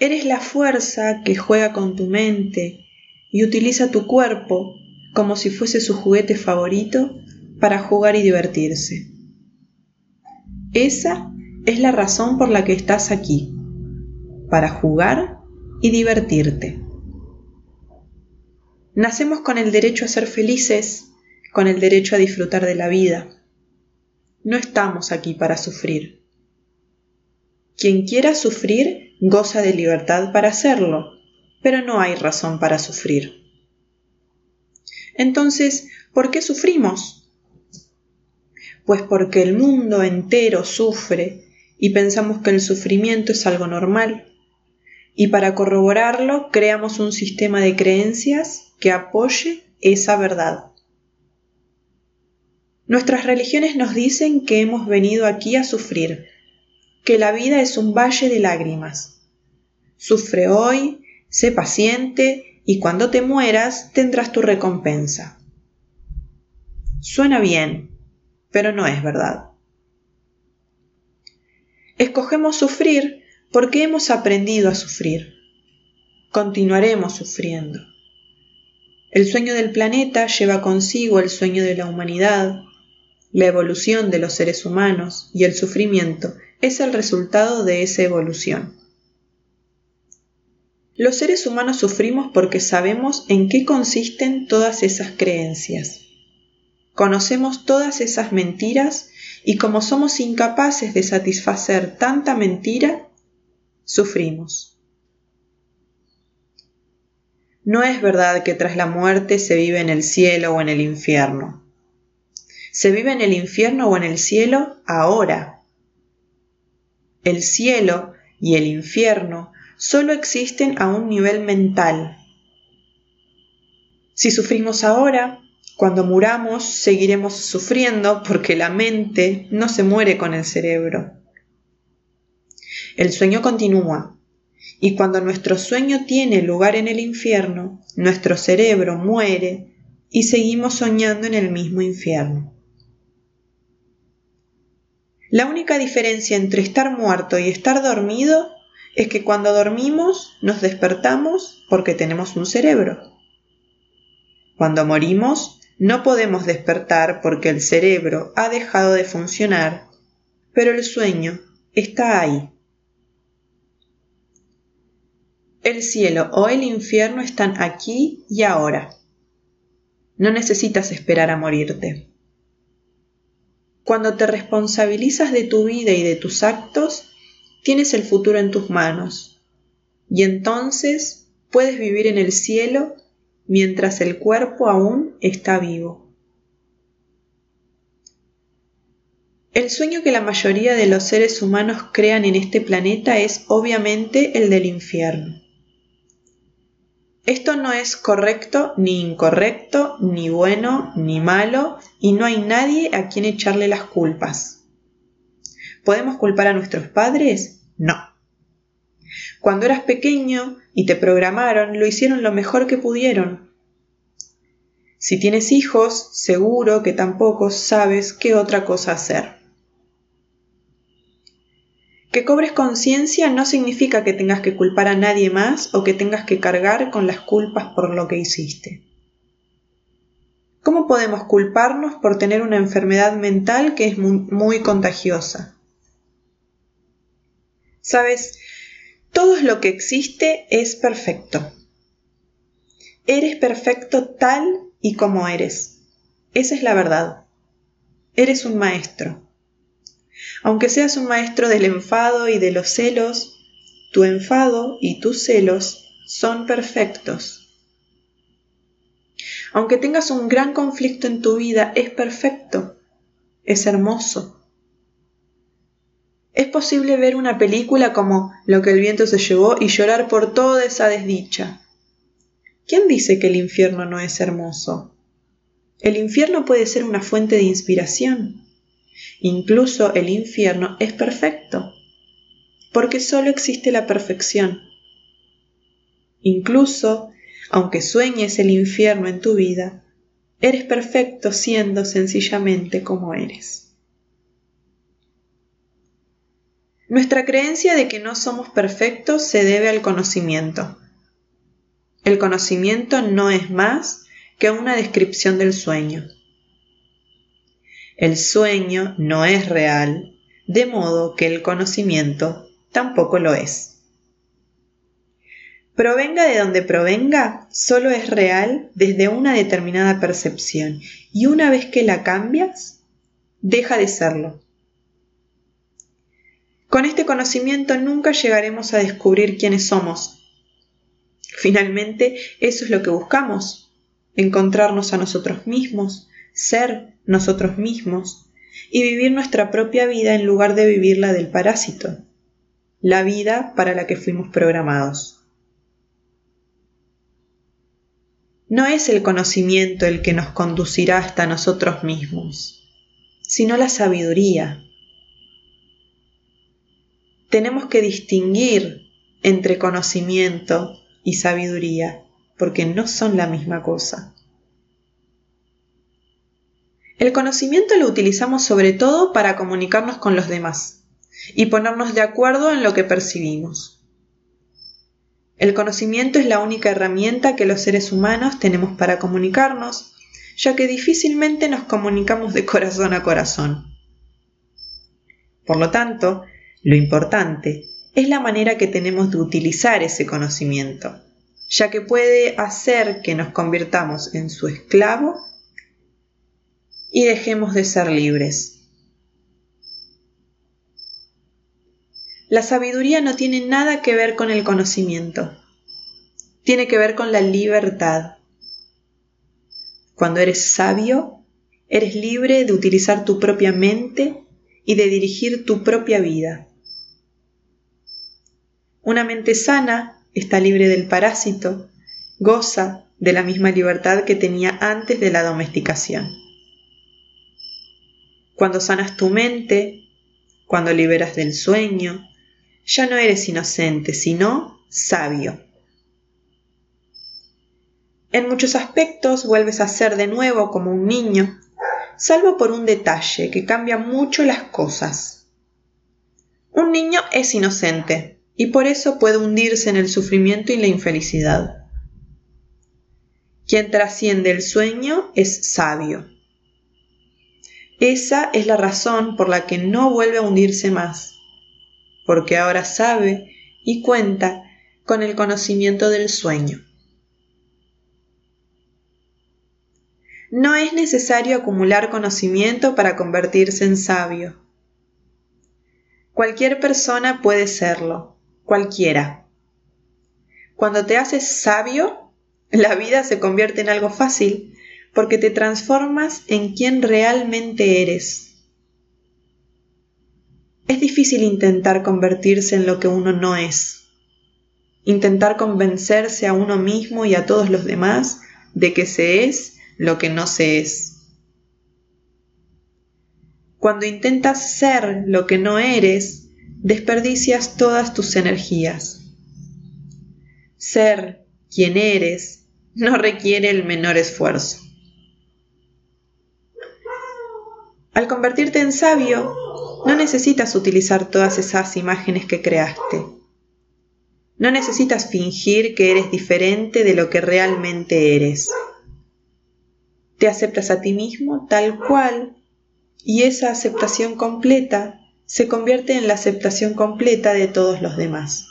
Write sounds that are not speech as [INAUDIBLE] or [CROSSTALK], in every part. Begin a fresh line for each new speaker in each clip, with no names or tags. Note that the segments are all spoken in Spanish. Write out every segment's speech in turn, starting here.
Eres la fuerza que juega con tu mente y utiliza tu cuerpo como si fuese su juguete favorito para jugar y divertirse. Esa es la razón por la que estás aquí, para jugar y divertirte. Nacemos con el derecho a ser felices, con el derecho a disfrutar de la vida. No estamos aquí para sufrir. Quien quiera sufrir goza de libertad para hacerlo, pero no hay razón para sufrir. Entonces, ¿por qué sufrimos? Pues porque el mundo entero sufre y pensamos que el sufrimiento es algo normal. Y para corroborarlo, creamos un sistema de creencias que apoye esa verdad. Nuestras religiones nos dicen que hemos venido aquí a sufrir, que la vida es un valle de lágrimas. Sufre hoy, sé paciente y cuando te mueras tendrás tu recompensa. Suena bien, pero no es verdad. Escogemos sufrir porque hemos aprendido a sufrir. Continuaremos sufriendo. El sueño del planeta lleva consigo el sueño de la humanidad. La evolución de los seres humanos y el sufrimiento es el resultado de esa evolución. Los seres humanos sufrimos porque sabemos en qué consisten todas esas creencias. Conocemos todas esas mentiras y como somos incapaces de satisfacer tanta mentira, sufrimos. No es verdad que tras la muerte se vive en el cielo o en el infierno. Se vive en el infierno o en el cielo ahora. El cielo y el infierno solo existen a un nivel mental. Si sufrimos ahora, cuando muramos seguiremos sufriendo porque la mente no se muere con el cerebro. El sueño continúa y cuando nuestro sueño tiene lugar en el infierno, nuestro cerebro muere y seguimos soñando en el mismo infierno. La única diferencia entre estar muerto y estar dormido es que cuando dormimos nos despertamos porque tenemos un cerebro. Cuando morimos no podemos despertar porque el cerebro ha dejado de funcionar, pero el sueño está ahí. El cielo o el infierno están aquí y ahora. No necesitas esperar a morirte. Cuando te responsabilizas de tu vida y de tus actos, tienes el futuro en tus manos y entonces puedes vivir en el cielo mientras el cuerpo aún está vivo. El sueño que la mayoría de los seres humanos crean en este planeta es obviamente el del infierno. Esto no es correcto ni incorrecto, ni bueno ni malo, y no hay nadie a quien echarle las culpas. ¿Podemos culpar a nuestros padres? No. Cuando eras pequeño y te programaron, lo hicieron lo mejor que pudieron. Si tienes hijos, seguro que tampoco sabes qué otra cosa hacer. Que cobres conciencia no significa que tengas que culpar a nadie más o que tengas que cargar con las culpas por lo que hiciste. ¿Cómo podemos culparnos por tener una enfermedad mental que es muy, contagiosa? Sabes, todo lo que existe es perfecto. Eres perfecto tal y como eres. Esa es la verdad. Eres un maestro. Aunque seas un maestro del enfado y de los celos, tu enfado y tus celos son perfectos. Aunque tengas un gran conflicto en tu vida, es perfecto, es hermoso. Es posible ver una película como Lo que el viento se llevó y llorar por toda esa desdicha. ¿Quién dice que el infierno no es hermoso? El infierno puede ser una fuente de inspiración. Incluso el infierno es perfecto, porque solo existe la perfección. Incluso, aunque sueñes el infierno en tu vida, eres perfecto siendo sencillamente como eres. Nuestra creencia de que no somos perfectos se debe al conocimiento. El conocimiento no es más que una descripción del sueño. El sueño no es real, de modo que el conocimiento tampoco lo es. Provenga de donde provenga, solo es real desde una determinada percepción y una vez que la cambias, deja de serlo. Con este conocimiento nunca llegaremos a descubrir quiénes somos. Finalmente, eso es lo que buscamos, encontrarnos a nosotros mismos, ser nosotros mismos y vivir nuestra propia vida en lugar de vivir la del parásito, la vida para la que fuimos programados. No es el conocimiento el que nos conducirá hasta nosotros mismos, sino la sabiduría tenemos que distinguir entre conocimiento y sabiduría, porque no son la misma cosa. El conocimiento lo utilizamos sobre todo para comunicarnos con los demás y ponernos de acuerdo en lo que percibimos. El conocimiento es la única herramienta que los seres humanos tenemos para comunicarnos, ya que difícilmente nos comunicamos de corazón a corazón. Por lo tanto, lo importante es la manera que tenemos de utilizar ese conocimiento, ya que puede hacer que nos convirtamos en su esclavo y dejemos de ser libres. La sabiduría no tiene nada que ver con el conocimiento, tiene que ver con la libertad. Cuando eres sabio, eres libre de utilizar tu propia mente y de dirigir tu propia vida. Una mente sana está libre del parásito, goza de la misma libertad que tenía antes de la domesticación. Cuando sanas tu mente, cuando liberas del sueño, ya no eres inocente, sino sabio. En muchos aspectos vuelves a ser de nuevo como un niño, salvo por un detalle que cambia mucho las cosas. Un niño es inocente, y por eso puede hundirse en el sufrimiento y la infelicidad. Quien trasciende el sueño es sabio. Esa es la razón por la que no vuelve a hundirse más, porque ahora sabe y cuenta con el conocimiento del sueño. No es necesario acumular conocimiento para convertirse en sabio. Cualquier persona puede serlo, cualquiera. Cuando te haces sabio, la vida se convierte en algo fácil porque te transformas en quien realmente eres. Es difícil intentar convertirse en lo que uno no es, intentar convencerse a uno mismo y a todos los demás de que se es lo que no se es. Cuando intentas ser lo que no eres, desperdicias todas tus energías. Ser quien eres no requiere el menor esfuerzo. Al convertirte en sabio, no necesitas utilizar todas esas imágenes que creaste. No necesitas fingir que eres diferente de lo que realmente eres. Te aceptas a ti mismo tal cual y esa aceptación completa se convierte en la aceptación completa de todos los demás.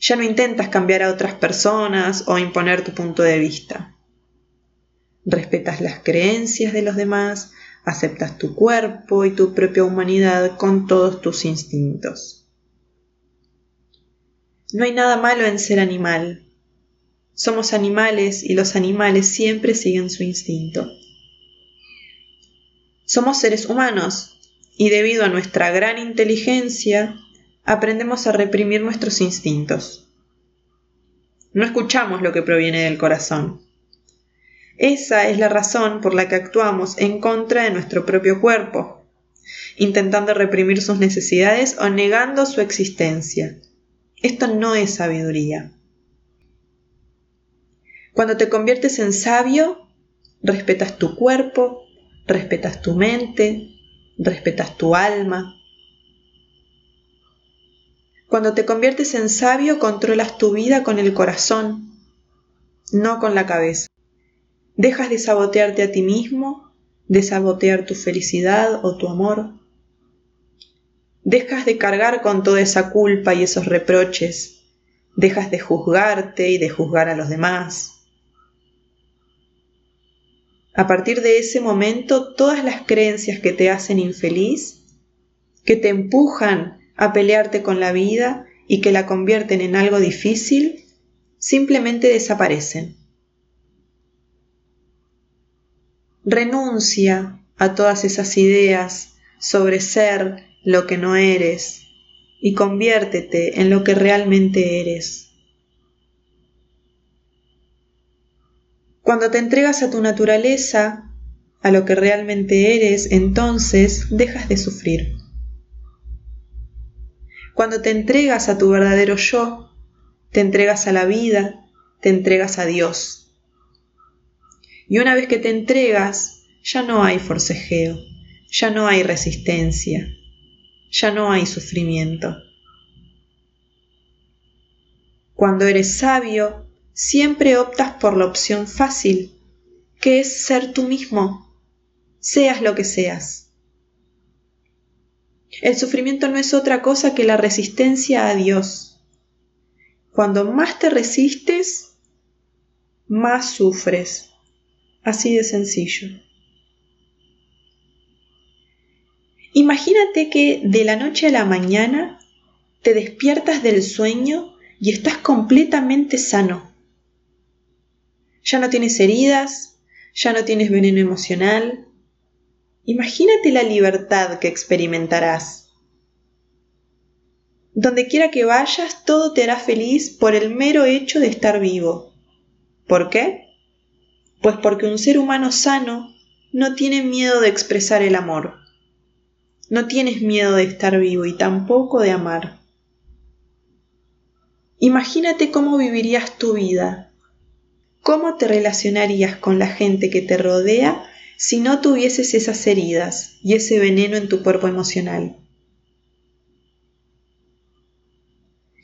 Ya no intentas cambiar a otras personas o imponer tu punto de vista. Respetas las creencias de los demás, aceptas tu cuerpo y tu propia humanidad con todos tus instintos. No hay nada malo en ser animal. Somos animales y los animales siempre siguen su instinto. Somos seres humanos y debido a nuestra gran inteligencia, aprendemos a reprimir nuestros instintos. No escuchamos lo que proviene del corazón. Esa es la razón por la que actuamos en contra de nuestro propio cuerpo, intentando reprimir sus necesidades o negando su existencia. Esto no es sabiduría. Cuando te conviertes en sabio, respetas tu cuerpo, respetas tu mente, respetas tu alma, Cuando te conviertes en sabio, controlas tu vida con el corazón, no con la cabeza. Dejas de sabotearte a ti mismo, de sabotear tu felicidad o tu amor. Dejas de cargar con toda esa culpa y esos reproches. Dejas de juzgarte y de juzgar a los demás. A partir de ese momento, todas las creencias que te hacen infeliz, que te empujan a pelearte con la vida y que la convierten en algo difícil, simplemente desaparecen. Renuncia a todas esas ideas sobre ser lo que no eres y conviértete en lo que realmente eres. Cuando te entregas a tu naturaleza, a lo que realmente eres, entonces dejas de sufrir. Cuando te entregas a tu verdadero yo, te entregas a la vida, te entregas a Dios. Y una vez que te entregas, ya no hay forcejeo, ya no hay resistencia, ya no hay sufrimiento. Cuando eres sabio, siempre optas por la opción fácil, que es ser tú mismo, seas lo que seas. El sufrimiento no es otra cosa que la resistencia a Dios. Cuando más te resistes, más sufres. Así de sencillo. Imagínate que de la noche a la mañana te despiertas del sueño y estás completamente sano. Ya no tienes heridas, ya no tienes veneno emocional, Imagínate la libertad que experimentarás. Donde quiera que vayas, todo te hará feliz por el mero hecho de estar vivo. ¿Por qué? Pues porque un ser humano sano no tiene miedo de expresar el amor. No tienes miedo de estar vivo y tampoco de amar. Imagínate cómo vivirías tu vida, cómo te relacionarías con la gente que te rodea si no tuvieses esas heridas y ese veneno en tu cuerpo emocional.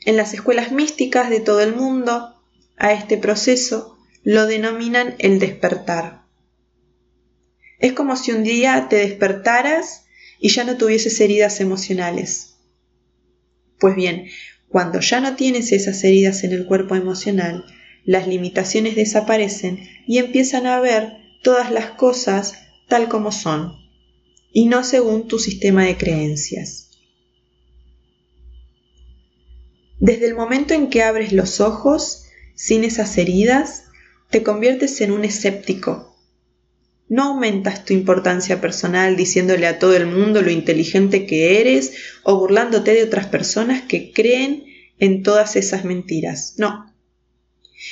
En las escuelas místicas de todo el mundo, a este proceso lo denominan el despertar. Es como si un día te despertaras y ya no tuvieses heridas emocionales. Pues bien, cuando ya no tienes esas heridas en el cuerpo emocional, las limitaciones desaparecen y empiezan a ver todas las cosas tal como son y no según tu sistema de creencias. Desde el momento en que abres los ojos, sin esas heridas, te conviertes en un escéptico. No aumentas tu importancia personal diciéndole a todo el mundo lo inteligente que eres o burlándote de otras personas que creen en todas esas mentiras. No.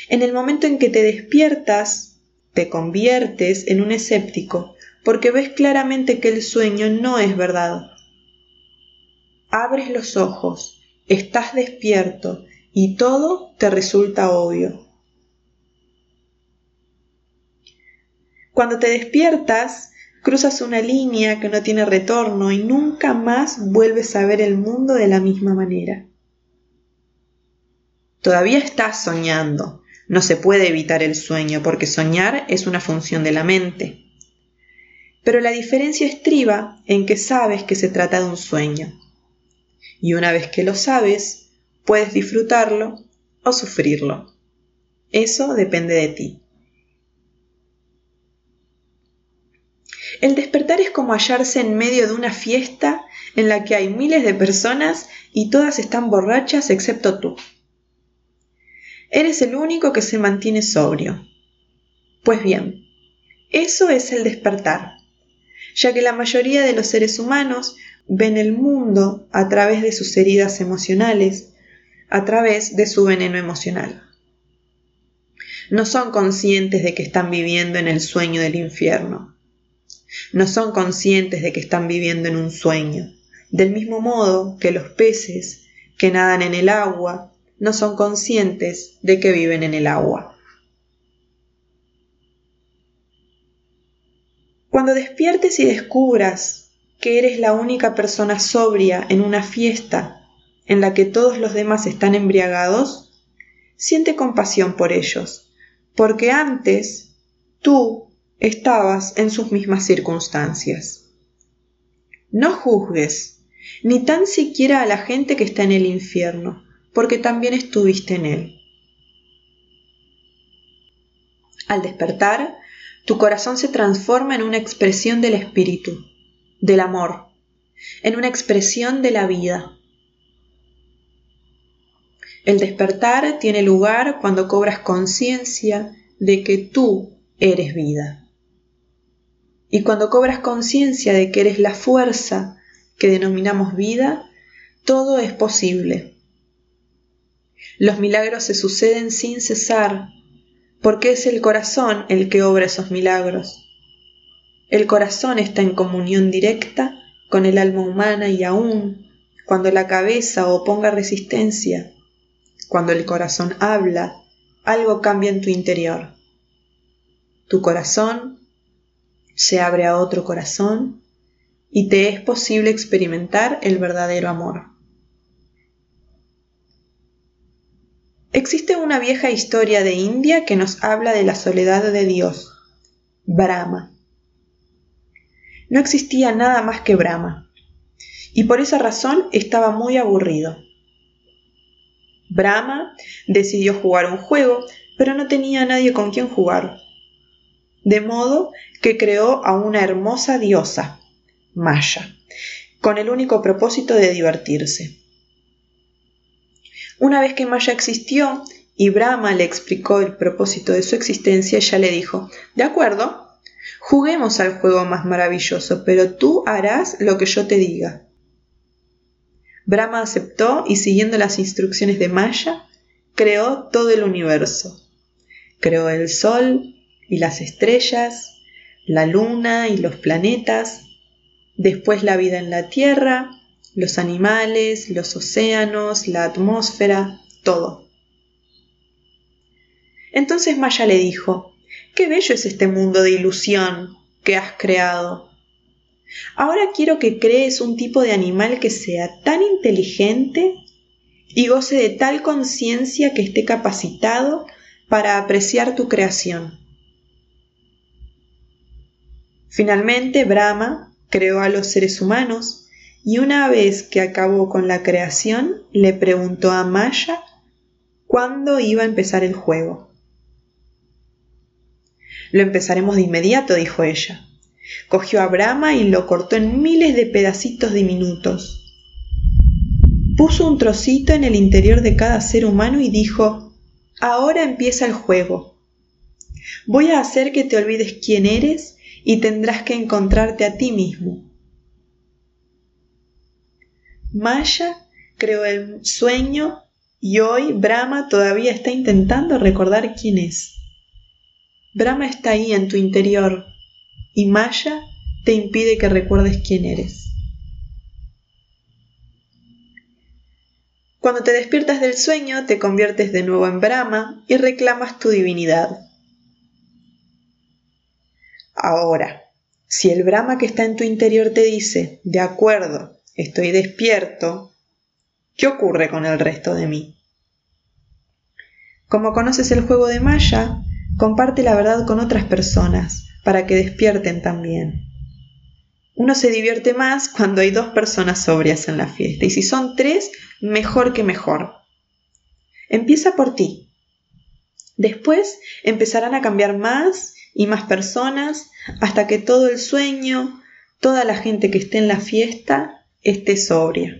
En el momento en que te despiertas, te conviertes en un escéptico porque ves claramente que el sueño no es verdad. Abres los ojos, estás despierto y todo te resulta obvio. Cuando te despiertas, cruzas una línea que no tiene retorno y nunca más vuelves a ver el mundo de la misma manera. Todavía estás soñando, no se puede evitar el sueño porque soñar es una función de la mente. Pero la diferencia estriba en que sabes que se trata de un sueño. Y una vez que lo sabes, puedes disfrutarlo o sufrirlo. Eso depende de ti. El despertar es como hallarse en medio de una fiesta en la que hay miles de personas y todas están borrachas excepto tú. Eres el único que se mantiene sobrio. Pues bien, eso es el despertar, ya que la mayoría de los seres humanos ven el mundo a través de sus heridas emocionales, a través de su veneno emocional. No son conscientes de que están viviendo en el sueño del infierno. No son conscientes de que están viviendo en un sueño, del mismo modo que los peces que nadan en el agua no son conscientes de que viven en el agua. Cuando despiertes y descubras que eres la única persona sobria en una fiesta en la que todos los demás están embriagados, siente compasión por ellos, porque antes tú estabas en sus mismas circunstancias. No juzgues, ni tan siquiera a la gente que está en el infierno, porque también estuviste en él. Al despertar, tu corazón se transforma en una expresión del espíritu, del amor, en una expresión de la vida. El despertar tiene lugar cuando cobras conciencia de que tú eres vida. Y cuando cobras conciencia de que eres la fuerza que denominamos vida, todo es posible. Los milagros se suceden sin cesar, porque es el corazón el que obra esos milagros. El corazón está en comunión directa con el alma humana y aún cuando la cabeza oponga resistencia, cuando el corazón habla, algo cambia en tu interior. Tu corazón se abre a otro corazón y te es posible experimentar el verdadero amor. Existe una vieja historia de India que nos habla de la soledad de Dios, Brahma no existía nada más que Brahma, y por esa razón estaba muy aburrido. Brahma decidió jugar un juego, pero no tenía nadie con quien jugar. De modo que creó a una hermosa diosa, Maya, con el único propósito de divertirse. Una vez que Maya existió y Brahma le explicó el propósito de su existencia, ella le dijo, De acuerdo, Juguemos al juego más maravilloso, pero tú harás lo que yo te diga. Brahma aceptó y siguiendo las instrucciones de Maya, creó todo el universo. Creó el sol y las estrellas, la luna y los planetas, después la vida en la tierra, los animales, los océanos, la atmósfera, todo. Entonces Maya le dijo, Qué bello es este mundo de ilusión que has creado. Ahora quiero que crees un tipo de animal que sea tan inteligente y goce de tal conciencia que esté capacitado para apreciar tu creación. Finalmente, Brahma creó a los seres humanos y una vez que acabó con la creación, le preguntó a Maya cuándo iba a empezar el juego. Lo empezaremos de inmediato, dijo ella. Cogió a Brahma y lo cortó en miles de pedacitos diminutos. Puso un trocito en el interior de cada ser humano y dijo, Ahora empieza el juego. Voy a hacer que te olvides quién eres y tendrás que encontrarte a ti mismo. Maya creó el sueño y hoy Brahma todavía está intentando recordar quién es. Brahma está ahí en tu interior y Maya te impide que recuerdes quién eres. Cuando te despiertas del sueño, te conviertes de nuevo en Brahma y reclamas tu divinidad. Ahora, si el Brahma que está en tu interior te dice, de acuerdo, estoy despierto, ¿qué ocurre con el resto de mí? Como conoces el juego de Maya, Comparte la verdad con otras personas para que despierten también. Uno se divierte más cuando hay dos personas sobrias en la fiesta y si son tres, mejor que mejor. Empieza por ti. Después empezarán a cambiar más y más personas hasta que todo el sueño, toda la gente que esté en la fiesta, esté sobria.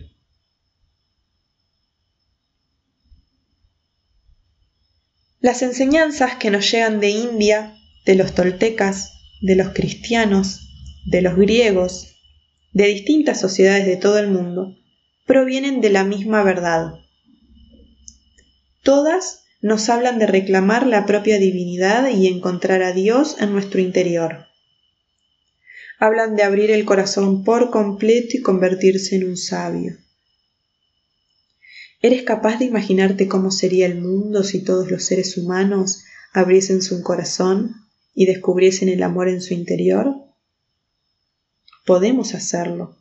Las enseñanzas que nos llegan de India, de los toltecas, de los cristianos, de los griegos, de distintas sociedades de todo el mundo, provienen de la misma verdad. Todas nos hablan de reclamar la propia divinidad y encontrar a Dios en nuestro interior. Hablan de abrir el corazón por completo y convertirse en un sabio. ¿Eres capaz de imaginarte cómo sería el mundo si todos los seres humanos abriesen su corazón y descubriesen el amor en su interior? Podemos hacerlo.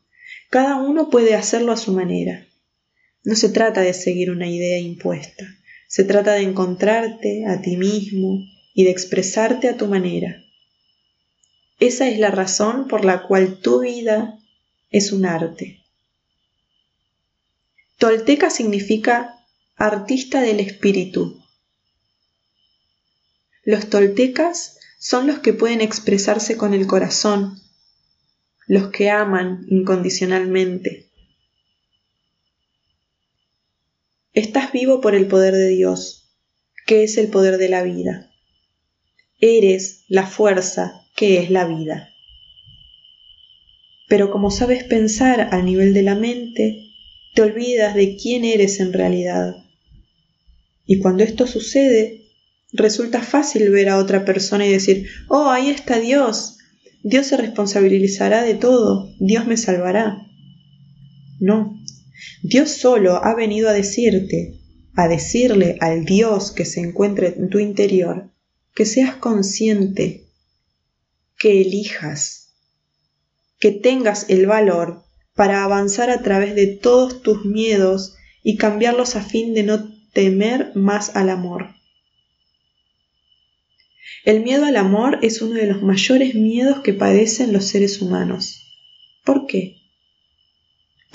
Cada uno puede hacerlo a su manera. No se trata de seguir una idea impuesta, se trata de encontrarte a ti mismo y de expresarte a tu manera. Esa es la razón por la cual tu vida es un arte. Tolteca significa artista del espíritu. Los toltecas son los que pueden expresarse con el corazón, los que aman incondicionalmente. Estás vivo por el poder de Dios, que es el poder de la vida. Eres la fuerza que es la vida. Pero como sabes pensar a nivel de la mente, te olvidas de quién eres en realidad. Y cuando esto sucede, resulta fácil ver a otra persona y decir, oh, ahí está Dios, Dios se responsabilizará de todo, Dios me salvará. No, Dios solo ha venido a decirte, a decirle al Dios que se encuentre en tu interior, que seas consciente, que elijas, que tengas el valor para avanzar a través de todos tus miedos y cambiarlos a fin de no temer más al amor. El miedo al amor es uno de los mayores miedos que padecen los seres humanos. ¿Por qué?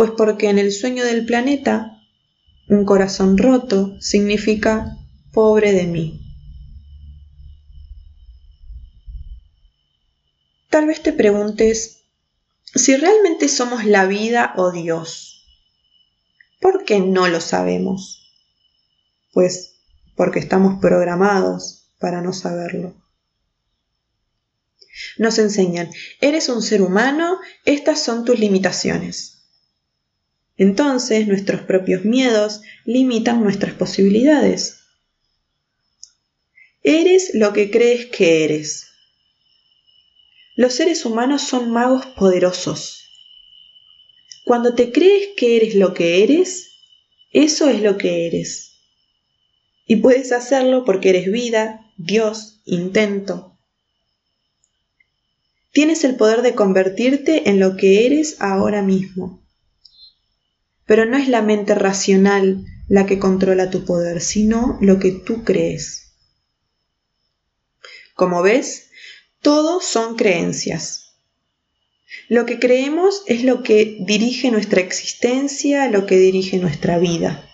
Pues porque en el sueño del planeta, un corazón roto significa pobre de mí. Tal vez te preguntes, si realmente somos la vida o Dios, ¿por qué no lo sabemos? Pues porque estamos programados para no saberlo. Nos enseñan, eres un ser humano, estas son tus limitaciones. Entonces nuestros propios miedos limitan nuestras posibilidades. Eres lo que crees que eres. Los seres humanos son magos poderosos. Cuando te crees que eres lo que eres, eso es lo que eres. Y puedes hacerlo porque eres vida, Dios, intento. Tienes el poder de convertirte en lo que eres ahora mismo. Pero no es la mente racional la que controla tu poder, sino lo que tú crees. Como ves, todo son creencias. Lo que creemos es lo que dirige nuestra existencia, lo que dirige nuestra vida.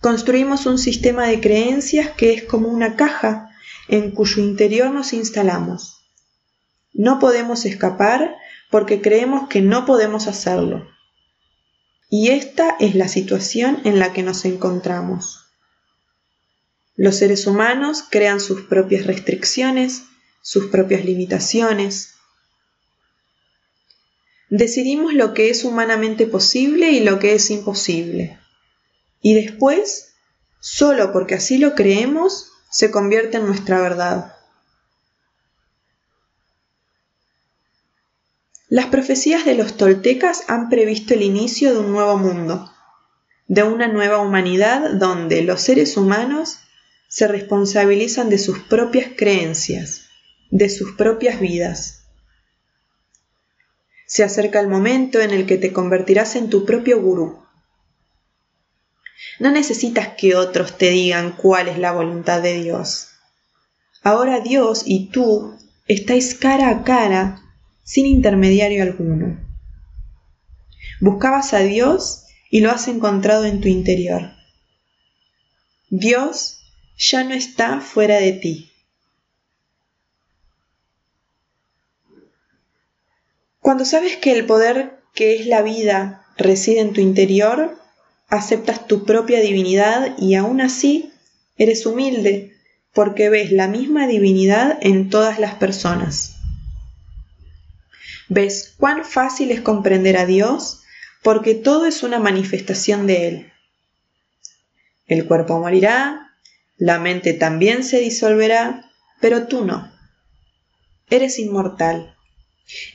Construimos un sistema de creencias que es como una caja en cuyo interior nos instalamos. No podemos escapar porque creemos que no podemos hacerlo. Y esta es la situación en la que nos encontramos. Los seres humanos crean sus propias restricciones, sus propias limitaciones. Decidimos lo que es humanamente posible y lo que es imposible. Y después, solo porque así lo creemos, se convierte en nuestra verdad. Las profecías de los toltecas han previsto el inicio de un nuevo mundo, de una nueva humanidad donde los seres humanos se responsabilizan de sus propias creencias, de sus propias vidas. Se acerca el momento en el que te convertirás en tu propio gurú. No necesitas que otros te digan cuál es la voluntad de Dios. Ahora Dios y tú estáis cara a cara sin intermediario alguno. Buscabas a Dios y lo has encontrado en tu interior. Dios ya no está fuera de ti. Cuando sabes que el poder que es la vida reside en tu interior, aceptas tu propia divinidad y aún así eres humilde porque ves la misma divinidad en todas las personas. Ves cuán fácil es comprender a Dios porque todo es una manifestación de Él. El cuerpo morirá, la mente también se disolverá, pero tú no. Eres inmortal.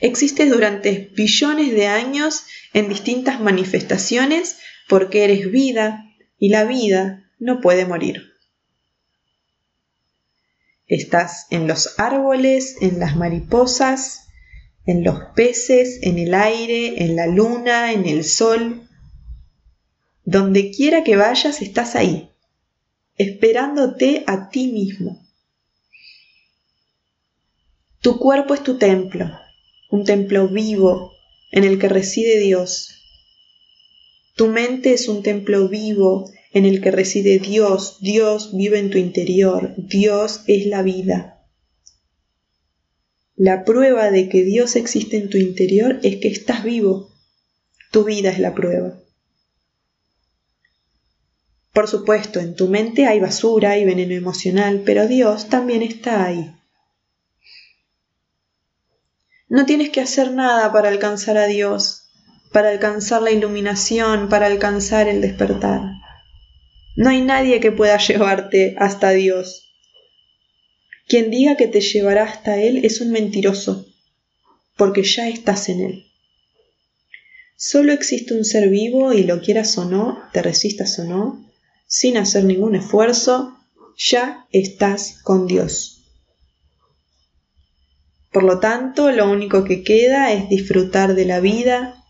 Existes durante billones de años en distintas manifestaciones porque eres vida y la vida no puede morir. Estás en los árboles, en las mariposas, en los peces, en el aire, en la luna, en el sol. Donde quiera que vayas, estás ahí, esperándote a ti mismo. Tu cuerpo es tu templo, un templo vivo en el que reside Dios. Tu mente es un templo vivo en el que reside Dios. Dios vive en tu interior. Dios es la vida. La prueba de que Dios existe en tu interior es que estás vivo. Tu vida es la prueba. Por supuesto, en tu mente hay basura y veneno emocional, pero Dios también está ahí. No tienes que hacer nada para alcanzar a Dios, para alcanzar la iluminación, para alcanzar el despertar. No hay nadie que pueda [LAUGHS] llevarte hasta Dios. Quien diga que te llevará hasta Él es un mentiroso, porque ya estás en Él. Solo existe un ser vivo y lo quieras o no, te resistas o no, sin hacer ningún esfuerzo, ya estás con Dios. Por lo tanto, lo único que queda es disfrutar de la vida,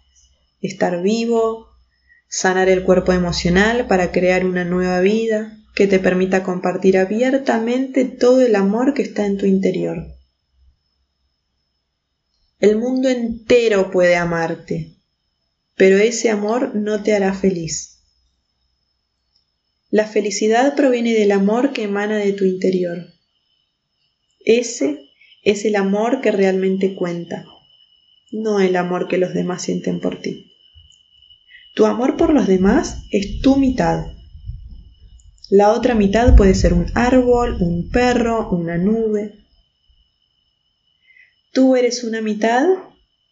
estar vivo, sanar el cuerpo emocional para crear una nueva vida que te permita compartir abiertamente todo el amor que está en tu interior. El mundo entero puede amarte, pero ese amor no te hará feliz. La felicidad proviene del amor que emana de tu interior. Ese es el amor que realmente cuenta, no el amor que los demás sienten por ti. Tu amor por los demás es tu mitad. La otra mitad puede ser un árbol, un perro, una nube. Tú eres una mitad,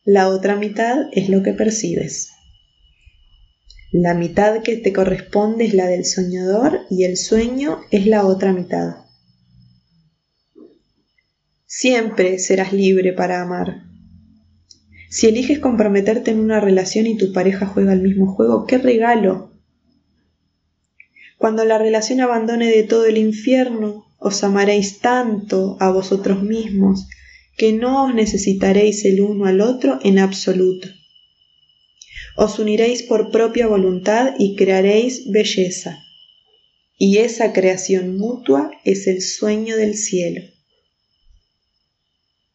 la otra mitad es lo que percibes. La mitad que te corresponde es la del soñador y el sueño es la otra mitad. Siempre serás libre para amar. Si eliges comprometerte en una relación y tu pareja juega el mismo juego, ¡qué regalo! Cuando la relación abandone de todo el infierno, os amaréis tanto a vosotros mismos que no os necesitaréis el uno al otro en absoluto. Os uniréis por propia voluntad y crearéis belleza. Y esa creación mutua es el sueño del cielo.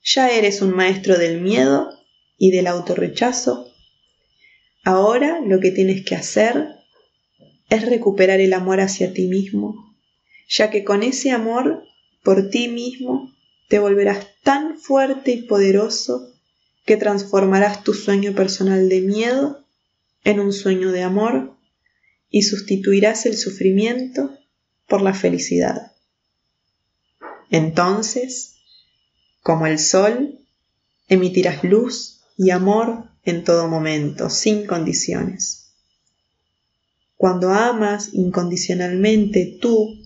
Ya eres un maestro del miedo y del autorrechazo. Ahora lo que tienes que hacer es recuperar el amor hacia ti mismo, ya que con ese amor por ti mismo te volverás tan fuerte y poderoso que transformarás tu sueño personal de miedo en un sueño de amor y sustituirás el sufrimiento por la felicidad. Entonces, como el sol, emitirás luz y amor en todo momento, sin condiciones. Cuando amas incondicionalmente tú,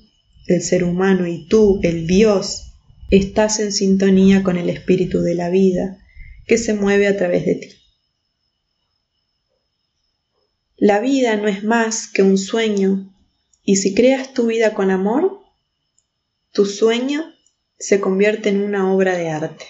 el ser humano, y tú, el Dios, estás en sintonía con el espíritu de la vida que se mueve a través de ti. La vida no es más que un sueño y si creas tu vida con amor, tu sueño se convierte en una obra de arte.